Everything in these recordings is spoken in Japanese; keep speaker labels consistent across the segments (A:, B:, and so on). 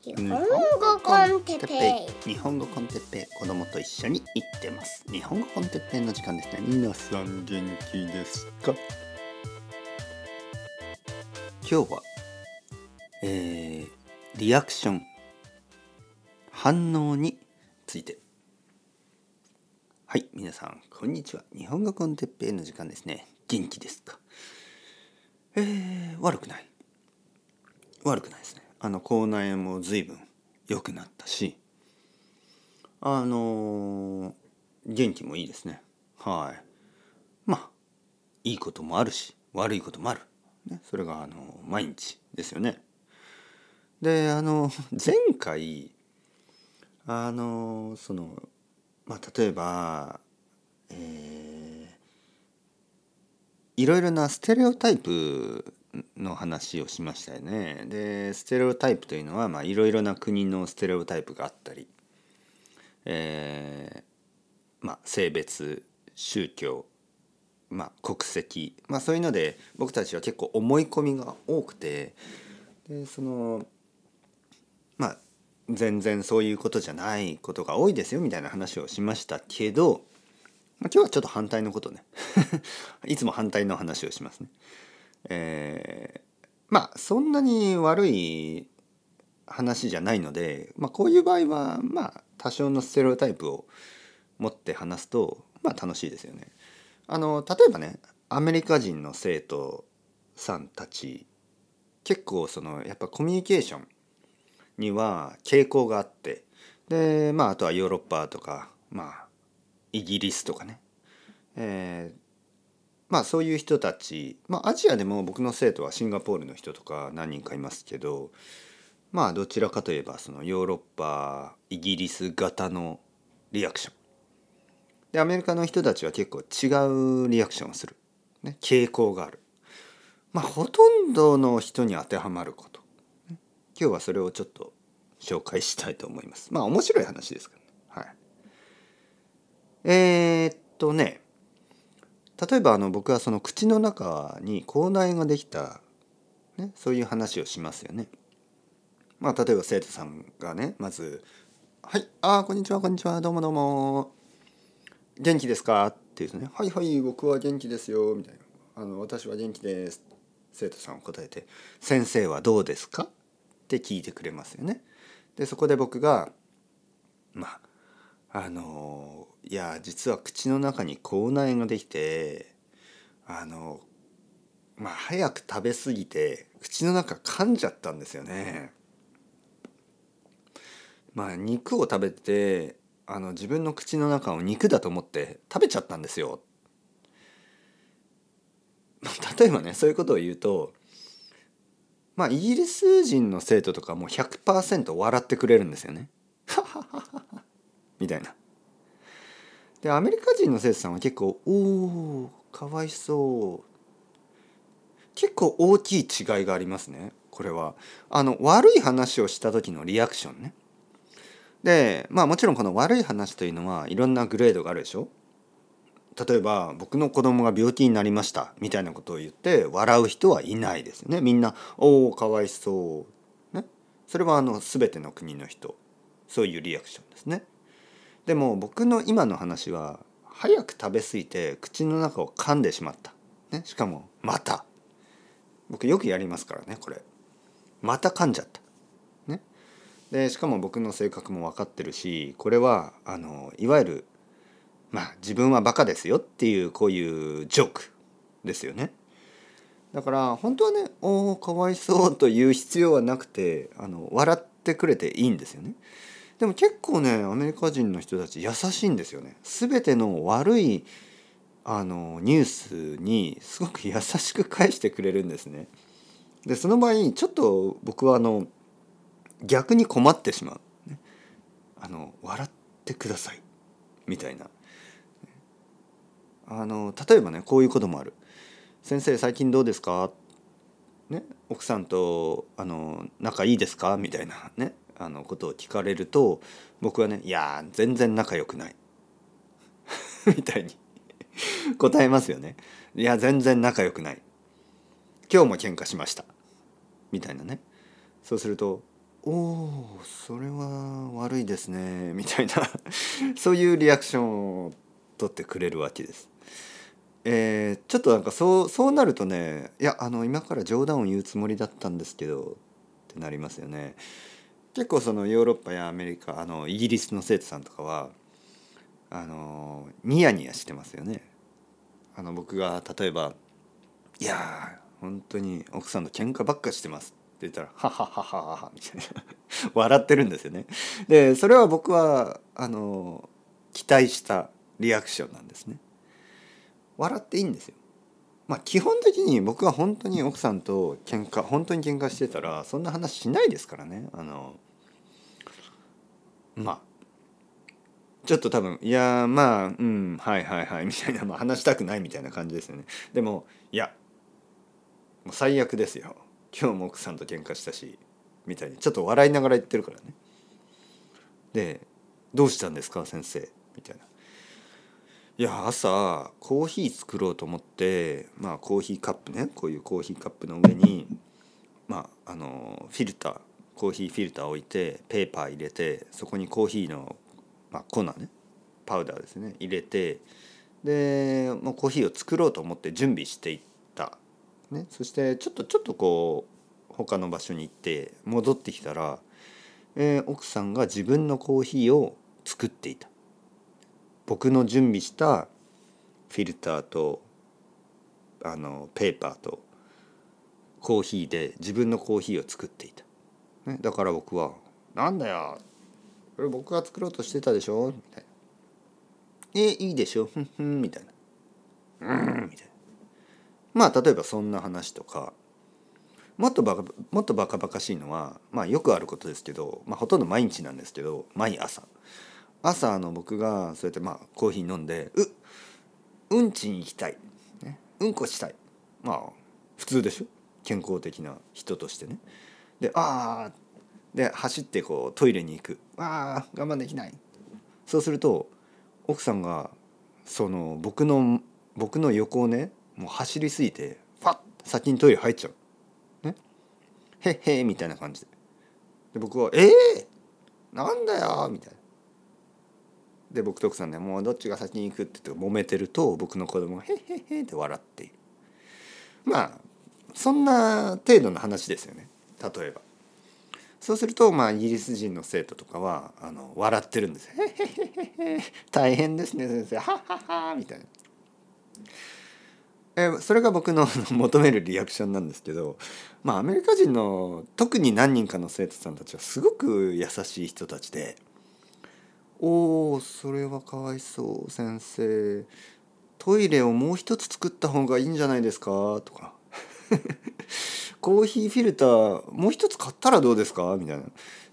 A: 日本語 con テッペイ。日本語 con テッペイ子供と一緒に行ってます。日本語 con テッペイの時間ですね。皆さん元気ですか？今日はえー、リアクション反応について。はい皆さんこんにちは。日本語 con テッペイの時間ですね。元気ですか？えー、悪くない。悪くないですねあの口内炎も随分良くなったしあの、元気もいいですね。はい。まあいいこともあるし悪いこともある、ね、それがあの毎日ですよね。であの前回あのそのまあ例えばえー、いろいろなステレオタイプの話をしましたよね。でステレオタイプというのは、いろいろな国のステレオタイプがあったり、えー、まあ、性別宗教、まあ、国籍、まあ、そういうので僕たちは結構思い込みが多くてでそのまあ全然そういうことじゃないことが多いですよみたいな話をしましたけど、まあ、今日はちょっと反対のことね いつも反対の話をしますね。えー、まあそんなに悪い話じゃないので、まあ、こういう場合はまあ多少のステレオタイプを持って話すとまあ楽しいですよね。あの例えばねアメリカ人の生徒さんたち結構そのやっぱコミュニケーションには傾向があってでまああとはヨーロッパとかまあイギリスとかね、えー、まあそういう人たちまあアジアでも僕の生徒はシンガポールの人とか何人かいますけどまあどちらかといえばそのヨーロッパイギリス型のリアクション。でアメリカの人たちは結構違うリアクションをする、ね、傾向がある。まあほとんどの人に当てはまること、今日はそれをちょっと紹介したいと思います。まあ面白い話ですからね。はい。えー、っとね。例えばあの僕はその口の中に口内炎ができた、ね、そういう話をしますよね。まあ例えば生徒さんがねまず「はいあこんにちはこんにちはどうもどうも元気ですか?」って言うとね「はいはい僕は元気ですよ」みたいな「あの私は元気です」生徒さんは答えて「先生はどうですか?」って聞いてくれますよね。でそこで僕がまああのいや実は口の中に口内炎ができてあのまあ早く食べ過ぎて口の中噛んじゃったんですよね。まあ肉を食べてあの自分の口の中を肉だと思って食べちゃったんですよ。例えばねそういうことを言うとまあイギリス人の生徒とかもう100%笑ってくれるんですよね。みたいな。でアメリカ人の生徒さんは結構「おおかわいそう」結構大きい違いがありますねこれは。あの悪い話をした時のリアクションね。でまあもちろんこの悪い話というのはいろんなグレードがあるでしょ例えば僕の子供が病気になりましたみたいなことを言って笑う人はいないですよねみんな「おおかわいそう」ねそれはあの全ての国の人そういうリアクションですね。でも僕の今の話は早く食べ過ぎて口の中を噛んでしまった、ね、しかもまた。僕よくやりますからねこれ。また噛んじゃった、ね、でしかも僕の性格も分かってるしこれはあのいわゆるまあ自分はバカですよっていうこういうジョークですよね。だから本当はね「おおかわいそう」という必要はなくてあの笑ってくれていいんですよね。でも結構ねアメリカ人の人たち優しいんですよね。全ての悪いあのニュースにすごく優しく返してくれるんですね。でその場合ちょっと僕はあの逆に困ってしまう。ね、あの笑ってくださいみたいな。あの例えばねこういうこともある。先生最近どうですか？ね、奥さんとあの仲いいですか？みたいなねあのことを聞かれると僕はね「いや全然仲良くない」みたいに答えますよね。いや全然仲良くない。今日も喧嘩しました。みたいなね。そうするとおおそれは悪いですねみたいな そういうリアクションを取ってくれるわけです。えー、ちょっとなんかそうそうなるとねいやあの今から冗談を言うつもりだったんですけどってなりますよね。結構そのヨーロッパやアメリカあのイギリスの生徒さんとかはあのニヤニヤしてますよね。あの僕が例えば「いや本当に奥さんと喧嘩ばっかしてます」って言ったら「ははははは」みたいな 笑ってるんですよね。でそれは僕はあの期待したリアクションなんですね。笑っていいんですよ。まあ基本的に僕は本当に奥さんと喧嘩本当に喧嘩してたらそんな話しないですからね。あのまあちょっと多分いやまあうんはいはいはいみたいな、まあ、話したくないみたいな感じですよね。でもいやもう最悪ですよ今日も奥さんと喧嘩したしみたいにちょっと笑いながら言ってるからね。で「どうしたんですか先生」みたいな。いや朝コーヒー作ろうと思ってまあコーヒーカップねこういうコーヒーカップの上にまああのフィルターコーヒーフィルター置いてペーパー入れてそこにコーヒーの、まあ、粉ねパウダーですね入れてでもうコーヒーを作ろうと思って準備していった、ね、そしてちょっとちょっとこう他の場所に行って戻ってきたら、えー、奥さんが自分のコーヒーを作っていた。僕の準備したフィルターとあのペーパーとコーヒーで自分のコーヒーを作っていた、ね、だから僕は「なんだよ。これ僕が作ろうとしてたでしょ」みたいな「えいいでしょ？ふんふん」みたいな「うん」みたいな。まあ例えばそんな話とか。もっとバカもっとバカバカしいのはまあよくあることですけど、まあ、ほとんど毎日なんですけど毎朝。朝の僕がそうやってまあコーヒー飲んでううんちに行きたい、ね、うんこしたい。まあ普通でしょ？健康的な人としてね。でああで走ってこうトイレに行くああ我慢できないそうすると奥さんがその僕の僕の横をねもう走りすぎてパッ先にトイレ入っちゃう。ね、へっへみたいな感じで。で僕は「ええー、なんだよ」みたいな。で僕と奥さんでもうどっちが先に行くって言って揉めてると僕の子供が「へっへっへ」って笑っているまあそんな程度の話ですよね例えば。そうするとまあイギリス人の生徒とかはあの笑ってるんです「へへへへ大変ですね先生。ははは」みたいな。えそれが僕の 求めるリアクションなんですけどまあアメリカ人の特に何人かの生徒さんたちはすごく優しい人たちでおおそれはかわいそう先生。トイレをもう一つ作った方がいいんじゃないですか？とか。コーヒーフィルターもう一つ買ったらどうですか？みたいな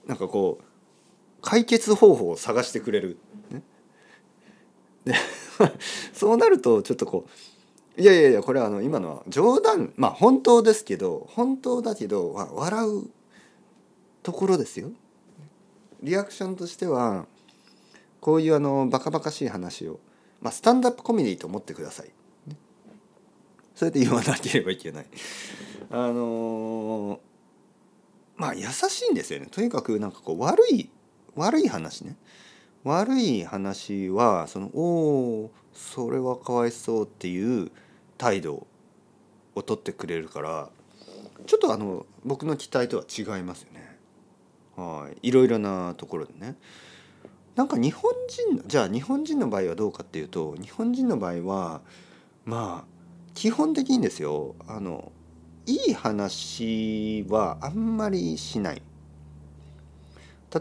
A: なんかこう解決方法を探してくれる、ね、で そうなるとちょっとこういやいやいやこれはあの今のは冗談まあ本当ですけど本当だけど笑うところですよ。リアクションとしてはこういうあのバカバカしい話を、まあ、スタンダップコメディと思ってください。それで言わなければいけない。あのー、まあ優しいんですよね。とにかくなんかこう悪い悪い話ね。悪い話はそのおおそれはかわいそうっていう態度を取ってくれるからちょっとあの僕の期待とは違いますよね。はいいろいろなところでね。なんか日本人じゃあ日本人の場合はどうかっていうと日本人の場合はまあ基本的にですよあのいい話はあんまりしない。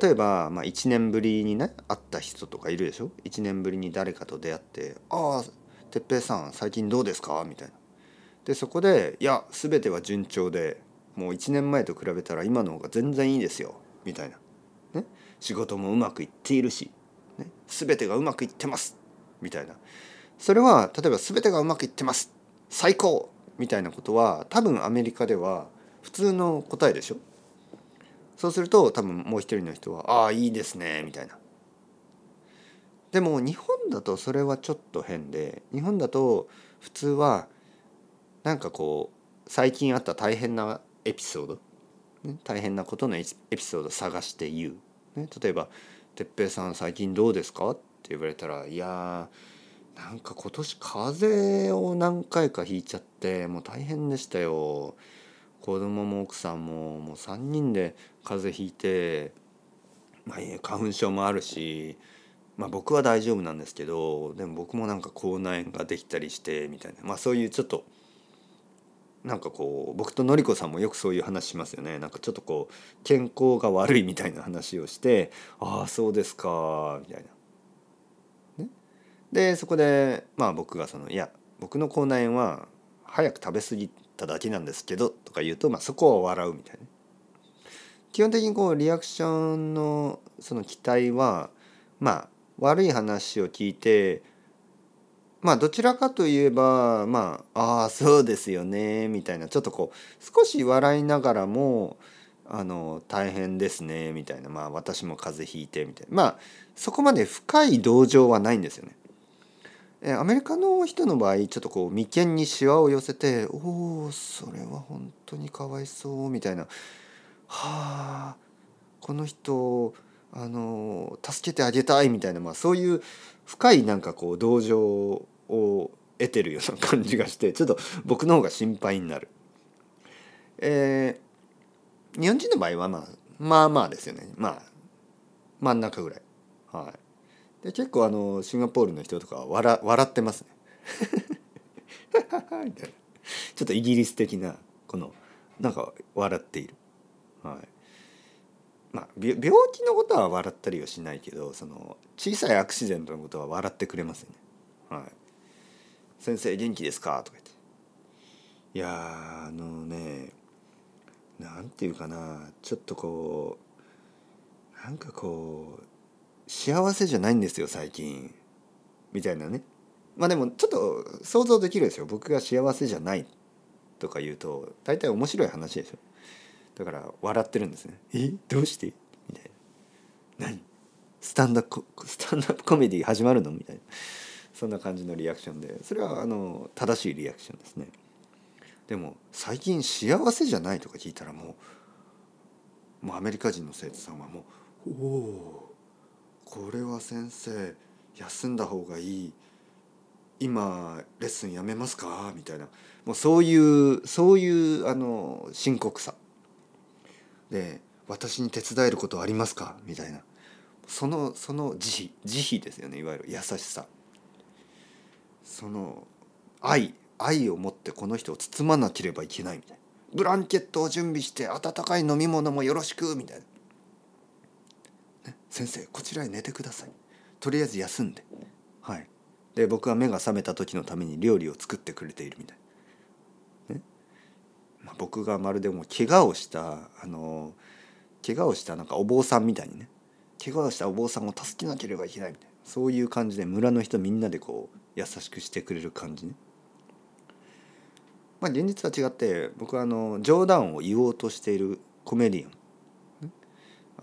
A: 例えば、まあ、1年ぶりにね会った人とかいるでしょ？1年ぶりに誰かと出会って「ああ哲平さん最近どうですか?」みたいな。でそこで「いや全ては順調でもう1年前と比べたら今の方が全然いいですよ」みたいな。ね、仕事もうまくいっているし、ね、全てがうまくいってますみたいなそれは例えば全てがうまくいってます最高みたいなことは多分アメリカでは普通の答えでしょ？そうすると多分もう一人の人は「ああいいですね」みたいな。でも日本だとそれはちょっと変で日本だと普通はなんかこう最近あった大変なエピソードね、大変なことのエピソード探して言う、ね、例えば「哲平さん最近どうですか?」って言われたら「いやなんか今年風邪を何回かひいちゃってもう大変でしたよ。子供も奥さんももう3人で風邪ひいて、まあ、花粉症もあるし、まあ、僕は大丈夫なんですけどでも僕もなんか口内炎ができたりしてみたいな、まあ、そういうちょっとなんかこう僕とのりこさんもよくそういう話しますよねなんかちょっとこう健康が悪いみたいな話をして「ああそうですか」みたいな。でそこでまあ僕がその「いや僕の口内炎は早く食べ過ぎただけなんですけど」とか言うと、まあ、そこは笑うみたいな。基本的にこうリアクションのその期待はまあ悪い話を聞いてまあどちらかといえばまあああそうですよねみたいなちょっとこう少し笑いながらもあの大変ですねみたいなまあ私も風邪ひいてみたいなまあそこまで深い同情はないんですよね。アメリカの人の場合ちょっとこう眉間にしわを寄せて「おおそれは本当にかわいそう」みたいな「はあこの人あの助けてあげたい」みたいな、まあ、そういう深いなんかこう同情を得てるような感じがしてちょっと僕の方が心配になる。えー、日本人の場合はまあまあまあですよねまあ真ん中ぐらい。はい、で結構あのシンガポールの人とかは笑笑ってますね。みたいなちょっとイギリス的なこのなんか笑っている。はいまあ、病気のことは笑ったりはしないけどその小さいアクシデントのことは笑ってくれますね。はい先生元気ですか?」とか言って「いやあのねなんていうかなちょっとこうなんかこう幸せじゃないんですよ最近」みたいなね。まあでもちょっと想像できるですよ僕が幸せじゃないとか言うと大体面白い話でしょ。だから笑ってるんですね「え？どうして?」みたいな「何？スタンダップスタンダップコメディ始まるの?」みたいな。そんな感じのリアクションで。それはあの正しいリアクションですね。でも最近幸せじゃないとか聞いたらもうもうアメリカ人の生徒さんはもう「おおこれは先生休んだ方がいい。今レッスンやめますか?」みたいな。もうそういうそういうあの深刻さ。で「私に手伝えることありますか?」みたいな。そのその慈悲慈悲ですよねいわゆる。優しさ。その愛愛を持ってこの人を包まなければいけないみたいな。ブランケットを準備して温かい飲み物もよろしくみたいな、先生こちらへ寝てください。とりあえず休んで。はい。で僕は目が覚めた時のために料理を作ってくれているみたい、ね。まあ、僕がまるでもう怪我をしたあの怪我をしたなんかお坊さんみたいにね。怪我をしたお坊さんを助けなければいけないみたいな。そういう感じで村の人みんなでこう優しくしてくれる感じね。まあ現実は違って僕はあの冗談を言おうとしているコメディアン。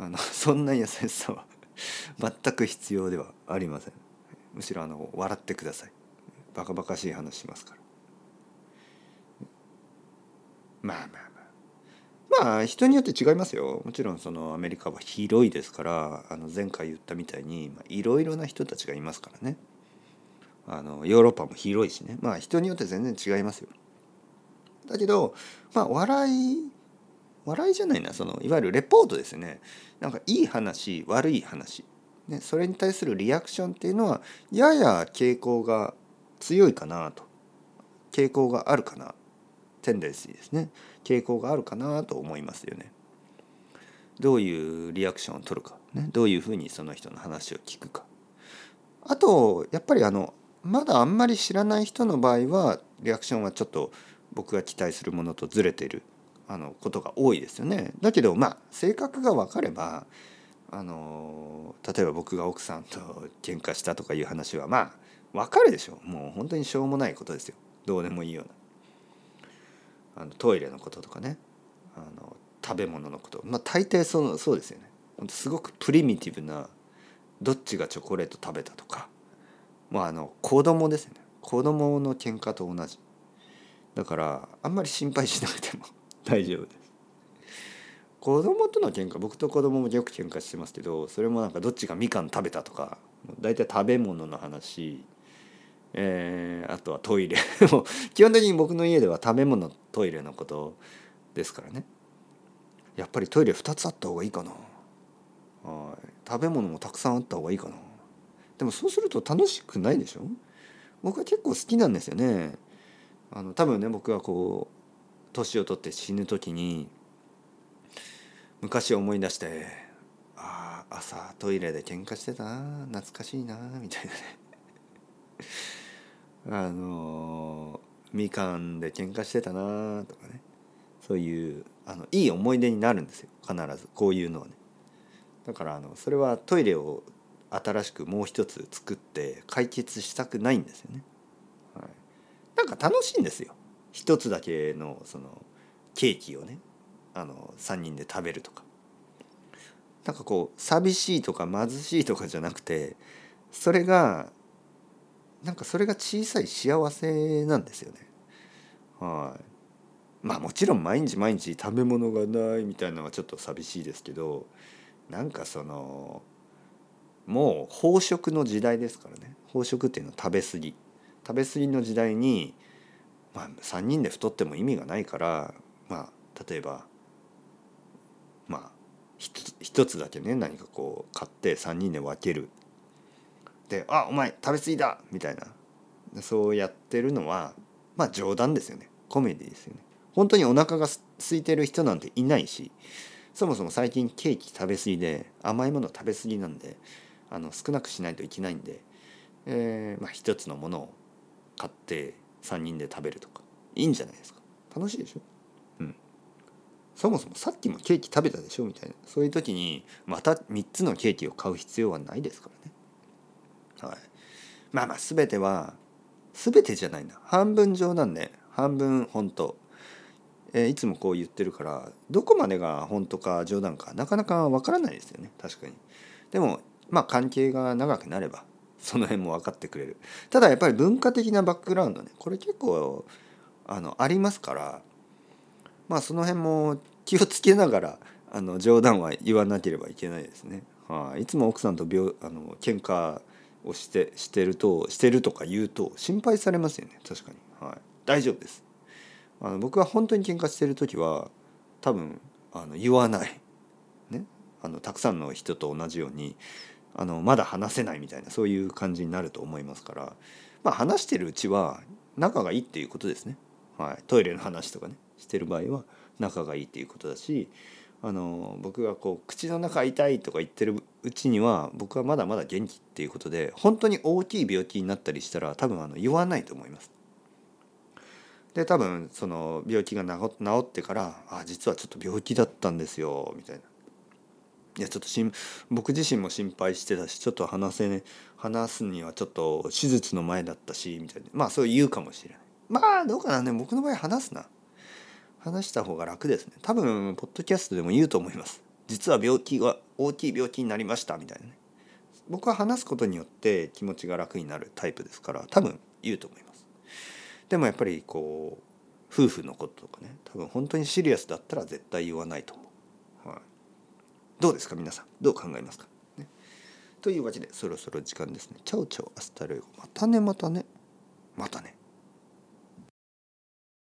A: あの そんな優しさは 全く必要ではありません。むしろあの笑ってください。バカバカしい話しますから。まあまあまあ。まあ人によって違いますよ。もちろんそのアメリカは広いですからあの前回言ったみたいにいろいろな人たちがいますからね。あのヨーロッパも広いしね。まあ人によって全然違いますよ。だけどまあ笑い笑いじゃないなそのいわゆるレポートですね。なんかいい話悪い話、ね、それに対するリアクションっていうのはやや傾向が強いかなと。傾向があるかな。テンデンシーですね。傾向があるかなと思いますよね。どういうリアクションを取るか、ね、どういうふうにその人の話を聞くか。あとやっぱりあのまだあんまり知らない人の場合はリアクションはちょっと僕が期待するものとずれてる。あのことが多いですよね。だけどまあ性格が分かればあの例えば僕が奥さんと喧嘩したとかいう話はまあ分かるでしょ。うもう本当にしょうもないことですよ。どうでもいいような。あのトイレのこととかね。あの食べ物のこと。まあ大抵そのそうですよね。すごくプリミティブなどっちがチョコレート食べたとか。まああの子供ですね。子供の喧嘩と同じ。だからあんまり心配しなくても。大丈夫です。子供との喧嘩僕と子供もよく喧嘩してますけどそれもなんかどっちがみかん食べたとか大体食べ物の話。えー、あとはトイレ。も基本的に僕の家では食べ物トイレのことですからね。やっぱりトイレ2つあった方がいいかな。はい。食べ物もたくさんあった方がいいかな。でもそうすると楽しくないでしょ？僕は結構好きなんですよね。あの多分ね僕はこう年を取って死ぬ時に昔思い出してああ朝トイレで喧嘩してたな懐かしいなみたいなね。あのみかんで喧嘩してたなとかね。そういうあのいい思い出になるんですよ必ず。こういうのはね。だからあのそれはトイレを新しくもう一つ作って解決したくないんですよね、はい、なんか楽しいんですよ。一つだけのそのケーキをねあの3人で食べるとかなんかこう寂しいとか貧しいとかじゃなくてそれがなんかそれが小さい幸せなんですよね。はい。まあもちろん毎日毎日食べ物がないみたいなのはちょっと寂しいですけどなんかそのもう飽食の時代ですからね飽食っていうのは食べ過ぎ食べ過ぎの時代に、まあ、3人で太っても意味がないからまあ例えばまあ一つだけね何かこう買って3人で分ける。で「あお前食べ過ぎだ!」みたいな。そうやってるのはまあ冗談ですよね。コメディですよね。本当にお腹が空いてる人なんていないしそもそも最近ケーキ食べ過ぎで甘いもの食べ過ぎなんであの少なくしないといけないんで、えー、まあ一つのものを買って3人で食べるとか。いいんじゃないですか。楽しいでしょ。うん。そもそもさっきもケーキ食べたでしょみたいな。そういう時にまた3つのケーキを買う必要はないですからね。はい、まあまあ全ては全てじゃないな。半分冗談で半分本当。えー、いつもこう言ってるからどこまでが本当か冗談かなかなかわからないですよね。確かに。でもまあ関係が長くなればその辺も分かってくれる。ただやっぱり文化的なバックグラウンドねこれ結構あのありますからまあその辺も気をつけながらあの冗談は言わなければいけないですね。はい、いつも奥さんと病あの喧嘩をしてしてるとしてるとか言うと心配されますよね。確かに、はい、大丈夫です。あの僕は本当に喧嘩してる時は多分あの言わない。ね。あのたくさんの人と同じようにあのまだ話せないみたいなそういう感じになると思いますからまあ話してるうちは仲がいいっていうことですね、はい、トイレの話とかねしてる場合は仲がいいっていうことだしあの僕がこう口の中痛いとか言ってるうちには僕はまだまだ元気っていうことで本当に大きい病気になったりしたら多分あの言わないと思います。で多分その病気が治ってから「あ実はちょっと病気だったんですよ」みたいな。いやちょっとしん僕自身も心配してたしちょっと話せね話すにはちょっと手術の前だったしみたいな。まあそう言うかもしれない。まあどうかな。ね僕の場合話すな。話した方が楽ですね。多分ポッドキャストでも言うと思います。実は病気が大きい病気になりましたみたいなね。僕は話すことによって気持ちが楽になるタイプですから多分言うと思います。でもやっぱりこう夫婦のこととかね。多分本当にシリアスだったら絶対言わないと思う、どうですか皆さん。どう考えますか、ね、というわけでそろそろ時間ですね。 Chao chao hasta luego。またねまたね。またね。